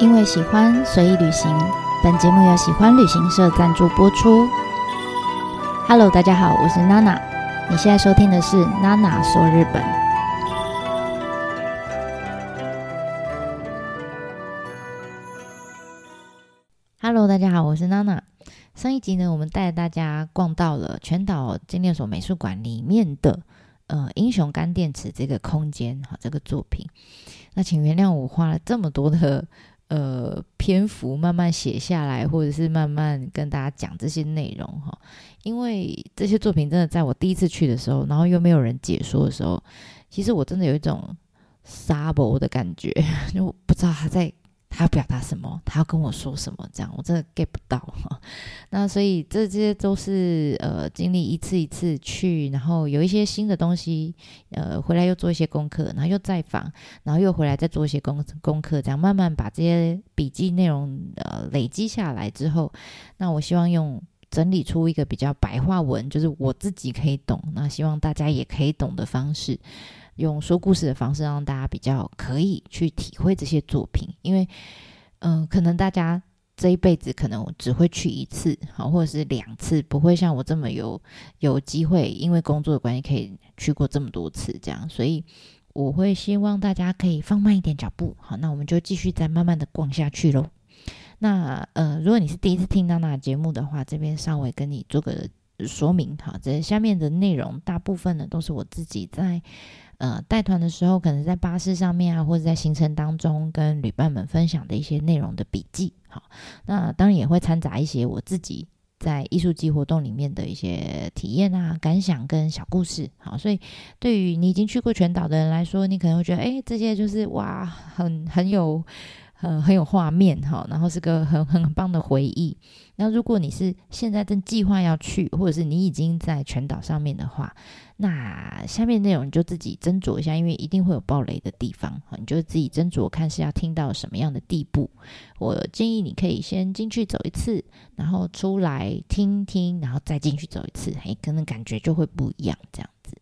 因为喜欢，随意旅行。本节目由喜欢旅行社赞助播出。Hello，大家好，我是娜娜。你现在收听的是娜娜说日本。Hello，大家好，我是娜娜。上一集呢，我们带大家逛到了全岛精炼所美术馆里面的呃英雄干电池这个空间哈，这个作品。那请原谅我花了这么多的。呃，篇幅慢慢写下来，或者是慢慢跟大家讲这些内容哈，因为这些作品真的在我第一次去的时候，然后又没有人解说的时候，其实我真的有一种沙博的感觉，就不知道他在。他表达什么？他要跟我说什么？这样我真的 get 不到。那所以这些都是呃经历一次一次去，然后有一些新的东西，呃回来又做一些功课，然后又再访，然后又回来再做一些功功课，这样慢慢把这些笔记内容呃累积下来之后，那我希望用整理出一个比较白话文，就是我自己可以懂，那希望大家也可以懂的方式。用说故事的方式，让大家比较可以去体会这些作品，因为，嗯，可能大家这一辈子可能只会去一次，好，或者是两次，不会像我这么有有机会，因为工作的关系可以去过这么多次，这样，所以我会希望大家可以放慢一点脚步，好，那我们就继续再慢慢的逛下去喽。那，呃，如果你是第一次听娜娜节目的话，这边稍微跟你做个说明，好，这下面的内容大部分呢都是我自己在。呃，带团的时候，可能在巴士上面啊，或者在行程当中跟旅伴们分享的一些内容的笔记，好，那当然也会掺杂一些我自己在艺术季活动里面的一些体验啊、感想跟小故事，好，所以对于你已经去过全岛的人来说，你可能会觉得，哎，这些就是哇，很很有。呃，很有画面哈，然后是个很很棒的回忆。那如果你是现在正计划要去，或者是你已经在全岛上面的话，那下面内容你就自己斟酌一下，因为一定会有暴雷的地方你就自己斟酌看是要听到什么样的地步。我建议你可以先进去走一次，然后出来听听，然后再进去走一次，嘿，可能感觉就会不一样。这样子，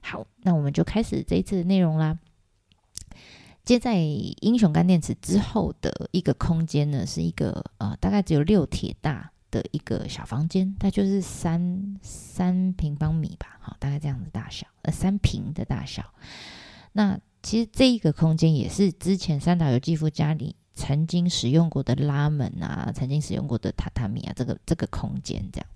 好，那我们就开始这一次的内容啦。接在英雄干电池之后的一个空间呢，是一个呃，大概只有六铁大的一个小房间，它就是三三平方米吧，好，大概这样的大小，呃，三平的大小。那其实这一个空间也是之前三岛由纪夫家里曾经使用过的拉门啊，曾经使用过的榻榻米啊，这个这个空间这样。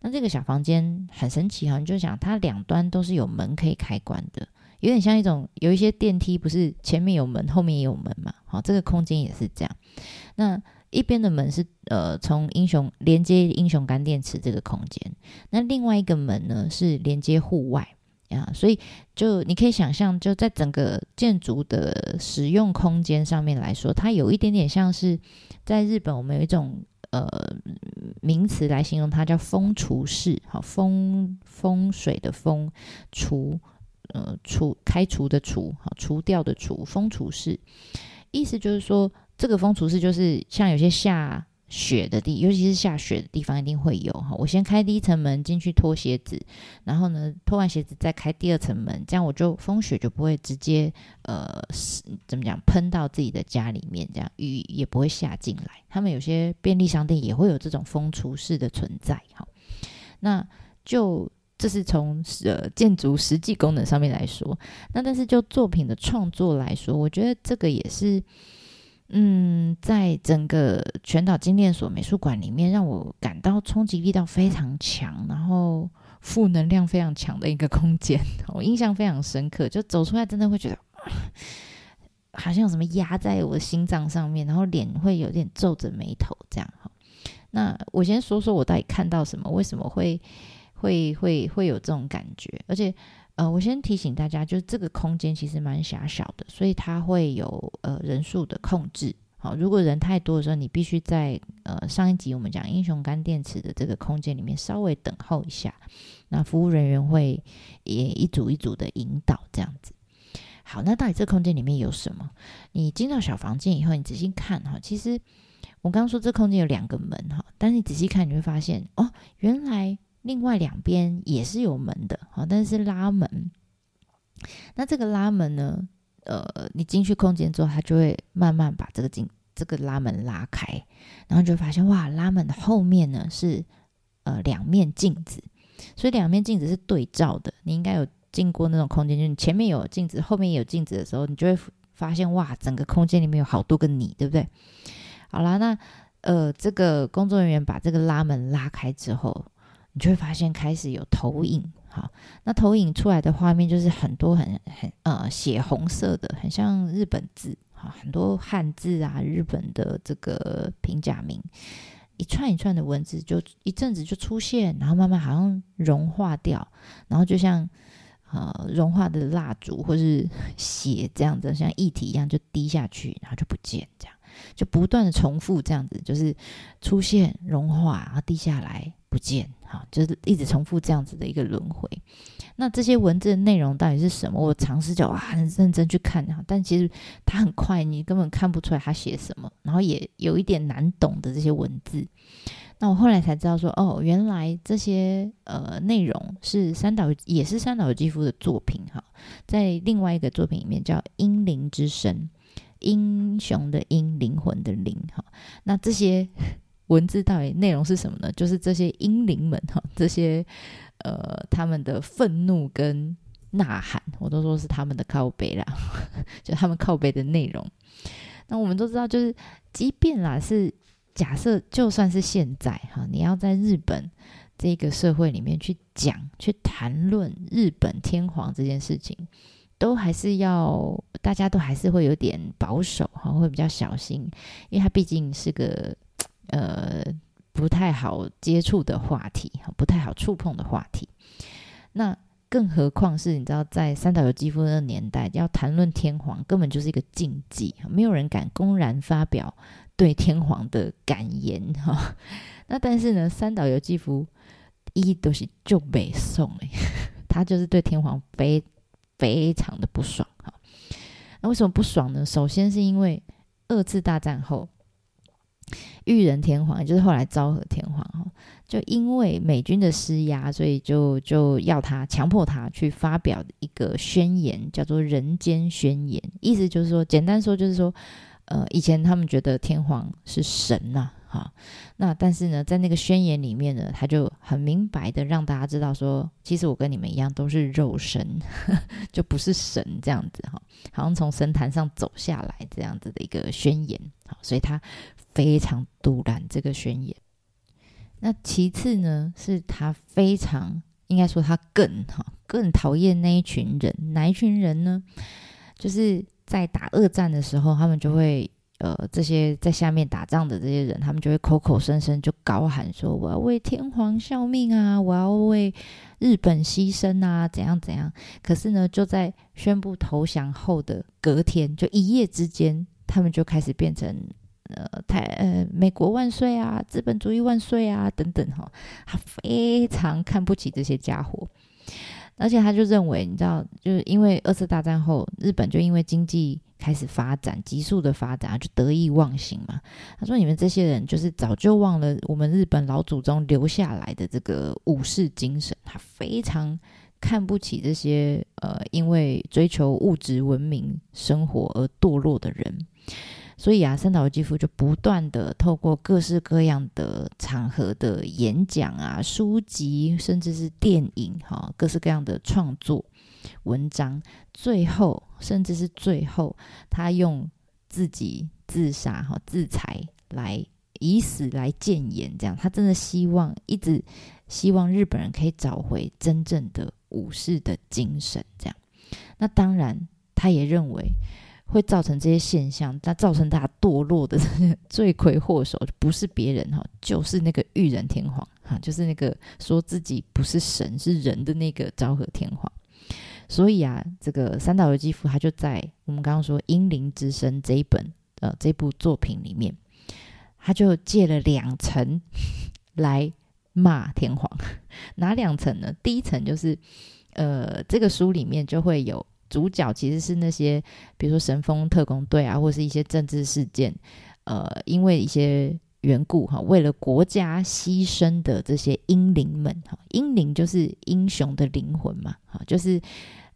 那这个小房间很神奇哈，你就想它两端都是有门可以开关的。有点像一种有一些电梯，不是前面有门，后面也有门嘛？好，这个空间也是这样。那一边的门是呃，从英雄连接英雄干电池这个空间，那另外一个门呢是连接户外啊。所以就你可以想象，就在整个建筑的使用空间上面来说，它有一点点像是在日本，我们有一种呃名词来形容它，叫风除式。好，风风水的风除。呃，除开除的除，好除掉的除，风除式，意思就是说，这个风除式就是像有些下雪的地，尤其是下雪的地方，一定会有哈。我先开第一层门进去脱鞋子，然后呢，脱完鞋子再开第二层门，这样我就风雪就不会直接呃怎么讲喷到自己的家里面，这样雨也不会下进来。他们有些便利商店也会有这种风除式的存在，哈。那就。这是从呃建筑实际功能上面来说，那但是就作品的创作来说，我觉得这个也是，嗯，在整个全岛精炼所美术馆里面，让我感到冲击力道非常强，然后负能量非常强的一个空间，我印象非常深刻，就走出来真的会觉得 好像有什么压在我的心脏上面，然后脸会有点皱着眉头这样哈。那我先说说我到底看到什么，为什么会？会会会有这种感觉，而且，呃，我先提醒大家，就是这个空间其实蛮狭小的，所以它会有呃人数的控制。好，如果人太多的时候，你必须在呃上一集我们讲英雄干电池的这个空间里面稍微等候一下，那服务人员会也一组一组的引导这样子。好，那到底这空间里面有什么？你进到小房间以后，你仔细看哈，其实我刚刚说这空间有两个门哈，但是你仔细看你会发现哦，原来。另外两边也是有门的，好，但是拉门。那这个拉门呢？呃，你进去空间之后，它就会慢慢把这个进这个拉门拉开，然后就发现哇，拉门的后面呢是呃两面镜子，所以两面镜子是对照的。你应该有进过那种空间，就是你前面有镜子，后面也有镜子的时候，你就会发现哇，整个空间里面有好多个你，对不对？好啦，那呃，这个工作人员把这个拉门拉开之后，你就会发现开始有投影。好，那投影出来的画面就是很多很很呃血红色的，很像日本字。很多汉字啊，日本的这个平假名，一串一串的文字，就一阵子就出现，然后慢慢好像融化掉，然后就像呃融化的蜡烛或是 血这样子，像液体一样就滴下去，然后就不见，这样就不断的重复这样子，就是出现融化，然后滴下来。不见，哈，就是一直重复这样子的一个轮回。那这些文字的内容到底是什么？我尝试就啊很认真去看哈，但其实它很快，你根本看不出来他写什么，然后也有一点难懂的这些文字。那我后来才知道说，哦，原来这些呃内容是三岛也是三岛由纪夫的作品哈，在另外一个作品里面叫《英灵之声》，英雄的英，灵魂的灵哈。那这些。文字到底内容是什么呢？就是这些英灵们哈，这些呃他们的愤怒跟呐喊，我都说是他们的靠背啦，就他们靠背的内容。那我们都知道，就是即便啦是假设，就算是现在哈，你要在日本这个社会里面去讲、去谈论日本天皇这件事情，都还是要大家都还是会有点保守哈，会比较小心，因为它毕竟是个。呃，不太好接触的话题哈，不太好触碰的话题。那更何况是你知道，在三岛由纪夫那个年代，要谈论天皇，根本就是一个禁忌，没有人敢公然发表对天皇的感言哈。那但是呢，三岛由纪夫一都是就北宋哎，他就是对天皇非非常的不爽哈。那为什么不爽呢？首先是因为二次大战后。裕仁天皇，也就是后来昭和天皇，哈，就因为美军的施压，所以就就要他强迫他去发表一个宣言，叫做《人间宣言》，意思就是说，简单说就是说，呃，以前他们觉得天皇是神呐，哈，那但是呢，在那个宣言里面呢，他就很明白的让大家知道说，其实我跟你们一样都是肉身，就不是神这样子，哈，好像从神坛上走下来这样子的一个宣言，好，所以他。非常独然这个宣言。那其次呢，是他非常应该说他更哈更讨厌那一群人，哪一群人呢？就是在打二战的时候，他们就会呃这些在下面打仗的这些人，他们就会口口声声就高喊说我要为天皇效命啊，我要为日本牺牲啊，怎样怎样。可是呢，就在宣布投降后的隔天，就一夜之间，他们就开始变成。呃，太呃，美国万岁啊，资本主义万岁啊，等等哈，他非常看不起这些家伙，而且他就认为，你知道，就是因为二次大战后，日本就因为经济开始发展，急速的发展，就得意忘形嘛。他说，你们这些人就是早就忘了我们日本老祖宗留下来的这个武士精神，他非常看不起这些呃，因为追求物质文明生活而堕落的人。所以啊，三岛由纪夫就不断的透过各式各样的场合的演讲啊、书籍，甚至是电影，哈，各式各样的创作文章，最后甚至是最后，他用自己自杀、哈自裁来以死来谏言，这样，他真的希望一直希望日本人可以找回真正的武士的精神，这样。那当然，他也认为。会造成这些现象，那造成大家堕落的 罪魁祸首不是别人哈，就是那个裕仁天皇哈，就是那个说自己不是神是人的那个昭和天皇。所以啊，这个三岛由纪夫他就在我们刚刚说《英灵之声》这一本呃这部作品里面，他就借了两层来骂天皇。哪两层呢？第一层就是呃这个书里面就会有。主角其实是那些，比如说神风特工队啊，或是一些政治事件，呃，因为一些缘故哈，为了国家牺牲的这些英灵们哈，英灵就是英雄的灵魂嘛，哈，就是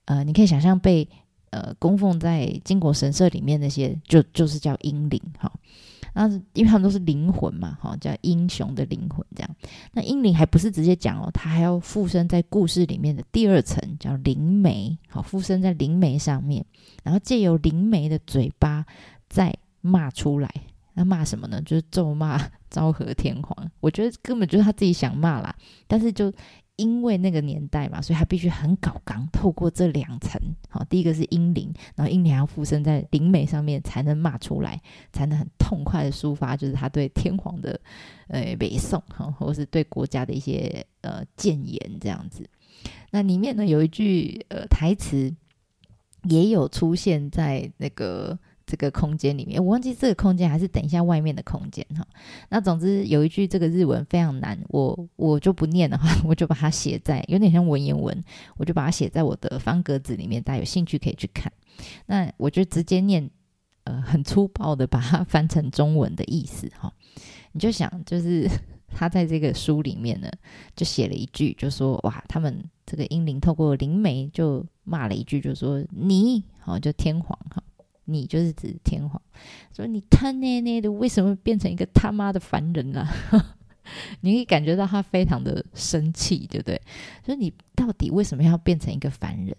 呃，你可以想象被呃供奉在金国神社里面那些，就就是叫英灵哈。那因为他们都是灵魂嘛，哈，叫英雄的灵魂这样。那英灵还不是直接讲哦，他还要附身在故事里面的第二层，叫灵媒，好，附身在灵媒上面，然后借由灵媒的嘴巴再骂出来。那骂什么呢？就是咒骂昭和天皇。我觉得根本就是他自己想骂啦，但是就。因为那个年代嘛，所以他必须很搞刚，透过这两层，好，第一个是阴灵，然后阴灵要附身在灵媒上面，才能骂出来，才能很痛快的抒发，就是他对天皇的呃北宋哈，或是对国家的一些呃谏言这样子。那里面呢有一句呃台词，也有出现在那个。这个空间里面，我忘记这个空间还是等一下外面的空间哈。那总之有一句这个日文非常难，我我就不念了哈，我就把它写在有点像文言文，我就把它写在我的方格子里面，大家有兴趣可以去看。那我就直接念，呃，很粗暴的把它翻成中文的意思哈。你就想，就是 他在这个书里面呢，就写了一句，就说哇，他们这个英灵透过灵媒就骂了一句，就说你好，就天皇哈。你就是指天皇，说你他奶奶的为什么变成一个他妈的凡人啊？你可以感觉到他非常的生气，对不对？所以你到底为什么要变成一个凡人？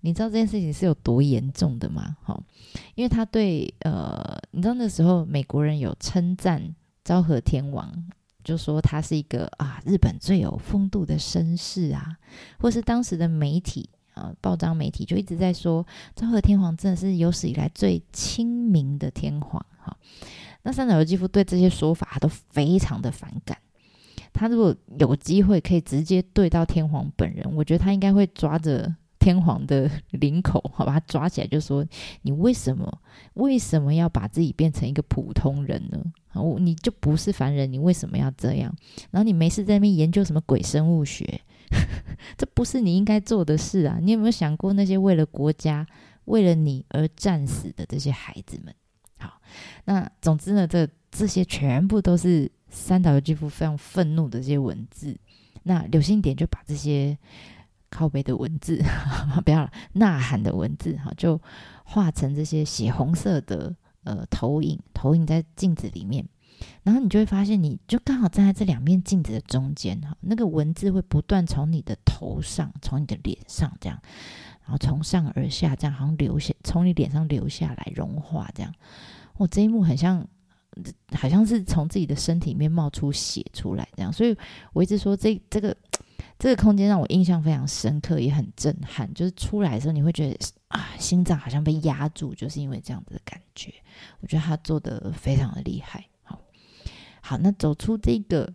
你知道这件事情是有多严重的吗？哈，因为他对呃，你知道那时候美国人有称赞昭和天王，就说他是一个啊日本最有风度的绅士啊，或是当时的媒体。呃，报章媒体就一直在说昭和天皇真的是有史以来最亲民的天皇哈。那三岛由纪夫对这些说法都非常的反感。他如果有机会可以直接对到天皇本人，我觉得他应该会抓着天皇的领口，好把他抓起来，就说你为什么为什么要把自己变成一个普通人呢？我你就不是凡人，你为什么要这样？然后你没事在那边研究什么鬼生物学？这不是你应该做的事啊！你有没有想过那些为了国家、为了你而战死的这些孩子们？好，那总之呢，这这些全部都是三岛由纪夫非常愤怒的这些文字。那刘星点就把这些靠背的文字，不要了，呐喊的文字，哈，就画成这些血红色的呃投影，投影在镜子里面。然后你就会发现，你就刚好站在这两面镜子的中间哈，那个文字会不断从你的头上、从你的脸上这样，然后从上而下这样，好像流下从你脸上流下来融化这样。我这一幕很像，好像是从自己的身体里面冒出血出来这样。所以我一直说，这这个这个空间让我印象非常深刻，也很震撼。就是出来的时候，你会觉得啊，心脏好像被压住，就是因为这样子的感觉。我觉得他做的非常的厉害。好，那走出这个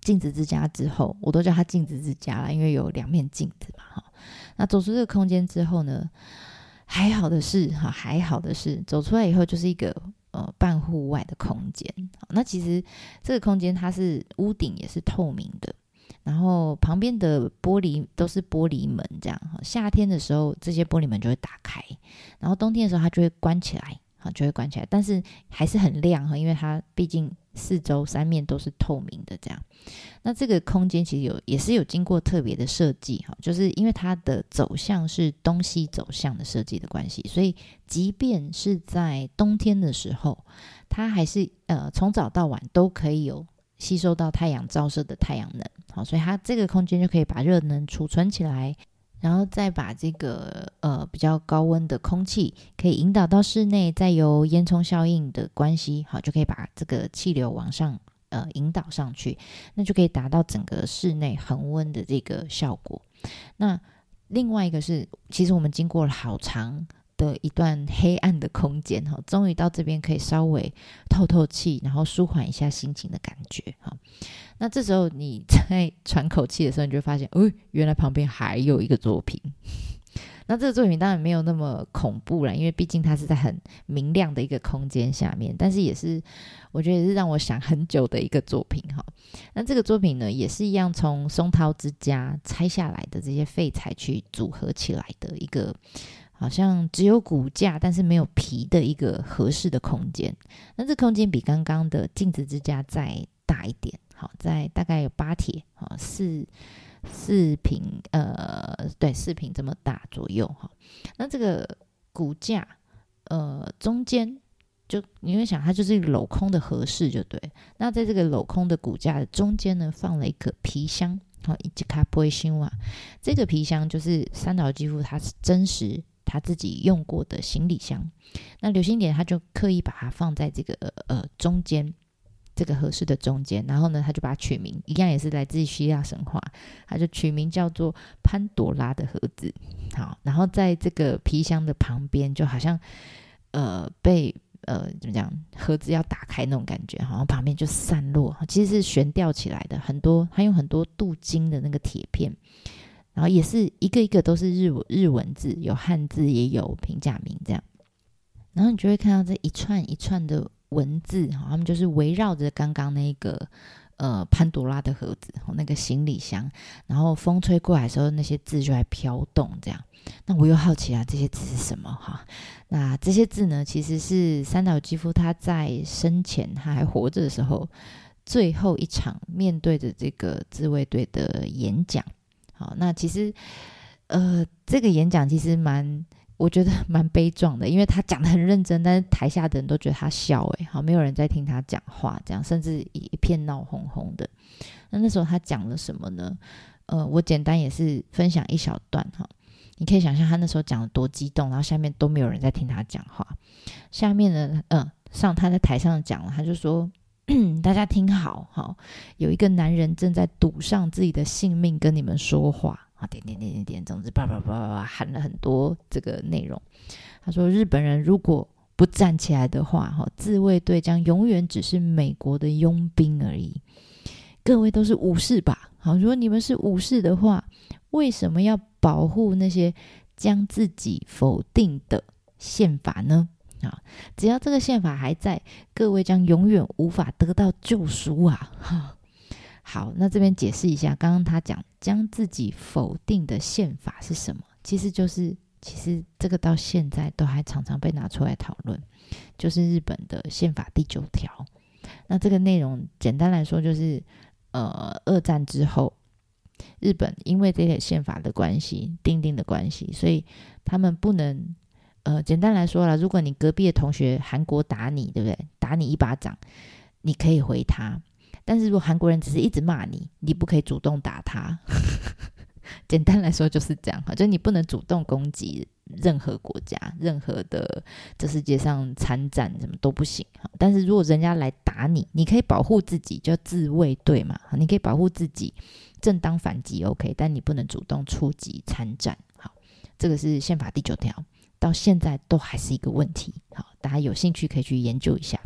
镜子之家之后，我都叫它镜子之家了，因为有两面镜子嘛。哈，那走出这个空间之后呢，还好的是，哈，还好的是，走出来以后就是一个呃半户外的空间。那其实这个空间它是屋顶也是透明的，然后旁边的玻璃都是玻璃门，这样。哈夏天的时候这些玻璃门就会打开，然后冬天的时候它就会关起来，就会关起来，但是还是很亮哈，因为它毕竟。四周三面都是透明的，这样。那这个空间其实有也是有经过特别的设计哈，就是因为它的走向是东西走向的设计的关系，所以即便是在冬天的时候，它还是呃从早到晚都可以有吸收到太阳照射的太阳能，好，所以它这个空间就可以把热能储存起来。然后再把这个呃比较高温的空气可以引导到室内，再由烟囱效应的关系，好就可以把这个气流往上呃引导上去，那就可以达到整个室内恒温的这个效果。那另外一个是，其实我们经过了好长。的一段黑暗的空间哈，终于到这边可以稍微透透气，然后舒缓一下心情的感觉哈。那这时候你在 喘口气的时候，你就发现，哦，原来旁边还有一个作品。那这个作品当然没有那么恐怖了，因为毕竟它是在很明亮的一个空间下面，但是也是我觉得也是让我想很久的一个作品哈。那这个作品呢，也是一样从松涛之家拆下来的这些废材去组合起来的一个。好像只有骨架，但是没有皮的一个合适的空间。那这空间比刚刚的镜子之家再大一点，好，在大概有八铁，好四四平，呃，对，四平这么大左右哈。那这个骨架，呃，中间就你会想，它就是一个镂空的合适，就对。那在这个镂空的骨架的中间呢，放了一个皮箱，好，以及卡波辛瓦。这个皮箱就是三岛肌肤，它是真实他自己用过的行李箱。那刘星点他就刻意把它放在这个呃中间。这个合适的中间，然后呢，他就把它取名，一样也是来自希腊神话，他就取名叫做潘多拉的盒子。好，然后在这个皮箱的旁边，就好像呃被呃怎么讲，盒子要打开那种感觉，好像旁边就散落，其实是悬吊起来的，很多他用很多镀金的那个铁片，然后也是一个一个都是日日文字，有汉字也有平假名这样，然后你就会看到这一串一串的。文字哈，他们就是围绕着刚刚那个呃潘多拉的盒子，那个行李箱，然后风吹过来的时候，那些字就在飘动，这样。那我又好奇啊，这些字是什么哈？那这些字呢，其实是三岛基夫他在生前他还活着的时候，最后一场面对着这个自卫队的演讲。好，那其实呃，这个演讲其实蛮。我觉得蛮悲壮的，因为他讲的很认真，但是台下的人都觉得他笑，诶，好，没有人在听他讲话，这样甚至一片闹哄哄的。那那时候他讲了什么呢？呃，我简单也是分享一小段哈，你可以想象他那时候讲的多激动，然后下面都没有人在听他讲话。下面呢，嗯，上他在台上讲了，他就说：“ 大家听好，哈，有一个男人正在赌上自己的性命跟你们说话。”啊，点点点点点，总之叭叭叭叭叭喊了很多这个内容。他说，日本人如果不站起来的话，哈，自卫队将永远只是美国的佣兵而已。各位都是武士吧？好，如果你们是武士的话，为什么要保护那些将自己否定的宪法呢？啊，只要这个宪法还在，各位将永远无法得到救赎啊！好，那这边解释一下，刚刚他讲将自己否定的宪法是什么？其实就是，其实这个到现在都还常常被拿出来讨论，就是日本的宪法第九条。那这个内容简单来说，就是呃，二战之后，日本因为这个宪法的关系、定定的关系，所以他们不能呃，简单来说了，如果你隔壁的同学韩国打你，对不对？打你一巴掌，你可以回他。但是如果韩国人只是一直骂你，你不可以主动打他。简单来说就是这样哈，就你不能主动攻击任何国家、任何的这世界上参战什么都不行哈。但是如果人家来打你，你可以保护自己，叫自卫队嘛。你可以保护自己，正当反击 OK，但你不能主动出击参战。好，这个是宪法第九条，到现在都还是一个问题。好，大家有兴趣可以去研究一下。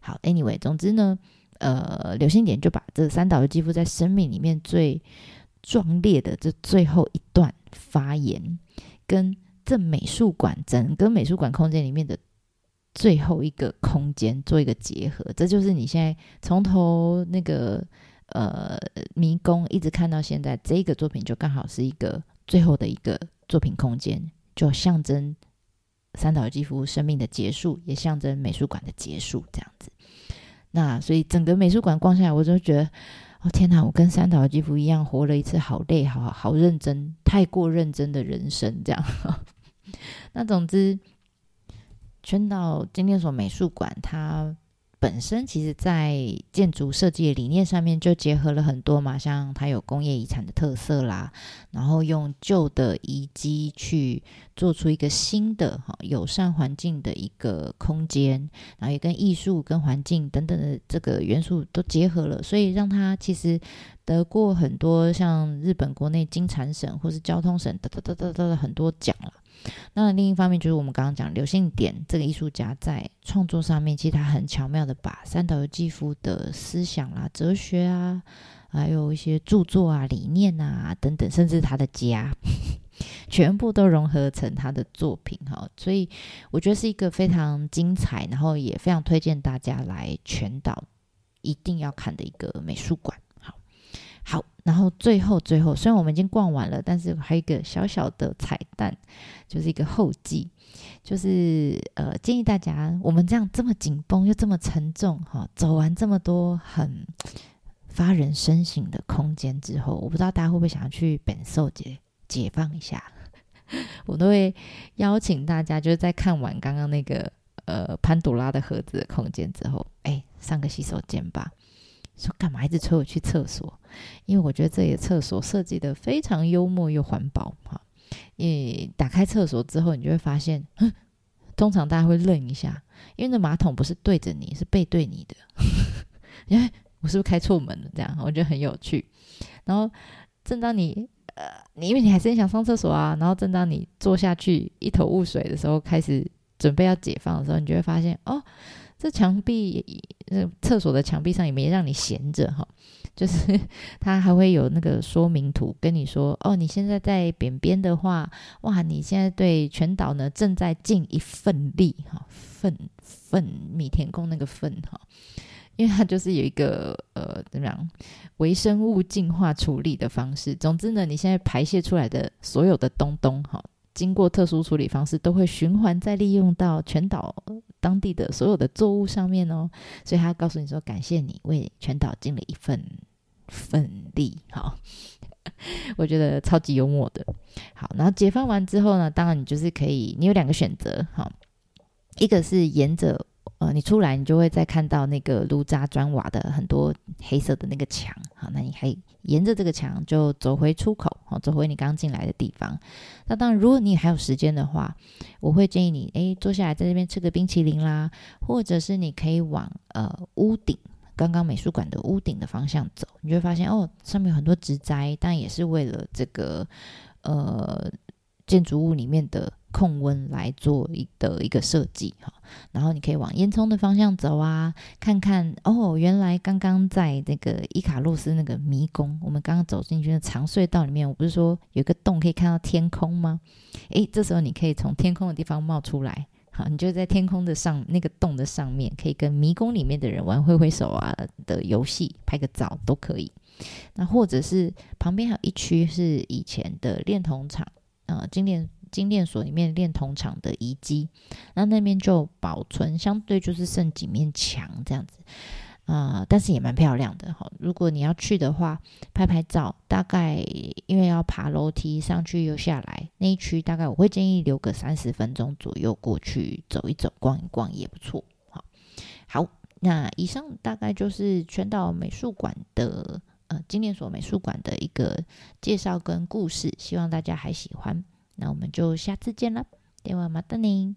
好，Anyway，总之呢。呃，刘星点就把这三岛由纪夫在生命里面最壮烈的这最后一段发言，跟这美术馆整个美术馆空间里面的最后一个空间做一个结合，这就是你现在从头那个呃迷宫一直看到现在这个作品，就刚好是一个最后的一个作品空间，就象征三岛由纪夫生命的结束，也象征美术馆的结束，这样子。那所以整个美术馆逛下来，我就觉得，哦天哪，我跟三岛基夫一样活了一次好累、好好认真、太过认真的人生，这样。那总之，圈到今天所美术馆，它。本身其实，在建筑设计的理念上面就结合了很多嘛，像它有工业遗产的特色啦，然后用旧的遗迹去做出一个新的哈友善环境的一个空间，然后也跟艺术、跟环境等等的这个元素都结合了，所以让它其实得过很多像日本国内金产省或是交通省得得得得得很多奖了。那另一方面，就是我们刚刚讲刘信典这个艺术家在创作上面，其实他很巧妙的把三岛由纪夫的思想啦、哲学啊，还有一些著作啊、理念啊等等，甚至他的家，全部都融合成他的作品哈。所以我觉得是一个非常精彩，然后也非常推荐大家来全岛一定要看的一个美术馆。好，然后最后最后，虽然我们已经逛完了，但是还有一个小小的彩蛋，就是一个后记，就是呃，建议大家，我们这样这么紧绷又这么沉重，哈，走完这么多很发人深省的空间之后，我不知道大家会不会想要去本寿解解放一下。我都会邀请大家，就是在看完刚刚那个呃潘朵拉的盒子的空间之后，哎，上个洗手间吧。说干嘛一直催我去厕所？因为我觉得这里的厕所设计的非常幽默又环保哈。你打开厕所之后，你就会发现，通常大家会愣一下，因为那马桶不是对着你，是背对你的。因 为，我是不是开错门了？这样我觉得很有趣。然后正当你呃，你因为你还是很想上厕所啊，然后正当你坐下去一头雾水的时候，开始准备要解放的时候，你就会发现哦。这墙壁，呃，厕所的墙壁上也没让你闲着哈，就是 它还会有那个说明图跟你说，哦，你现在在扁边的话，哇，你现在对全岛呢正在尽一份力哈，份份米田共那个份哈，因为它就是有一个呃怎么样微生物净化处理的方式，总之呢，你现在排泄出来的所有的东东哈。经过特殊处理方式，都会循环再利用到全岛当地的所有的作物上面哦。所以他告诉你说：“感谢你为全岛尽了一份份力。”好，我觉得超级幽默的。好，然后解放完之后呢，当然你就是可以，你有两个选择。好，一个是沿着。呃，你出来，你就会再看到那个炉渣砖瓦的很多黑色的那个墙，好，那你还沿着这个墙就走回出口，好，走回你刚进来的地方。那当然，如果你还有时间的话，我会建议你，诶，坐下来在这边吃个冰淇淋啦，或者是你可以往呃屋顶，刚刚美术馆的屋顶的方向走，你就会发现哦，上面有很多植栽，但也是为了这个呃建筑物里面的。控温来做一的一个设计哈，然后你可以往烟囱的方向走啊，看看哦，原来刚刚在那个伊卡洛斯那个迷宫，我们刚刚走进去的长隧道里面，我不是说有一个洞可以看到天空吗？诶，这时候你可以从天空的地方冒出来，好，你就在天空的上那个洞的上面，可以跟迷宫里面的人玩挥挥手啊的游戏，拍个照都可以。那或者是旁边还有一区是以前的炼铜厂，呃，精炼。精炼所里面炼铜厂的遗迹，那那边就保存相对就是剩几面墙这样子啊，但是也蛮漂亮的哈。如果你要去的话，拍拍照，大概因为要爬楼梯上去又下来那一区，大概我会建议留个三十分钟左右过去走一走、逛一逛也不错。好，好，那以上大概就是全岛美术馆的呃精炼所美术馆的一个介绍跟故事，希望大家还喜欢。那我们就下次见了，电话马德宁。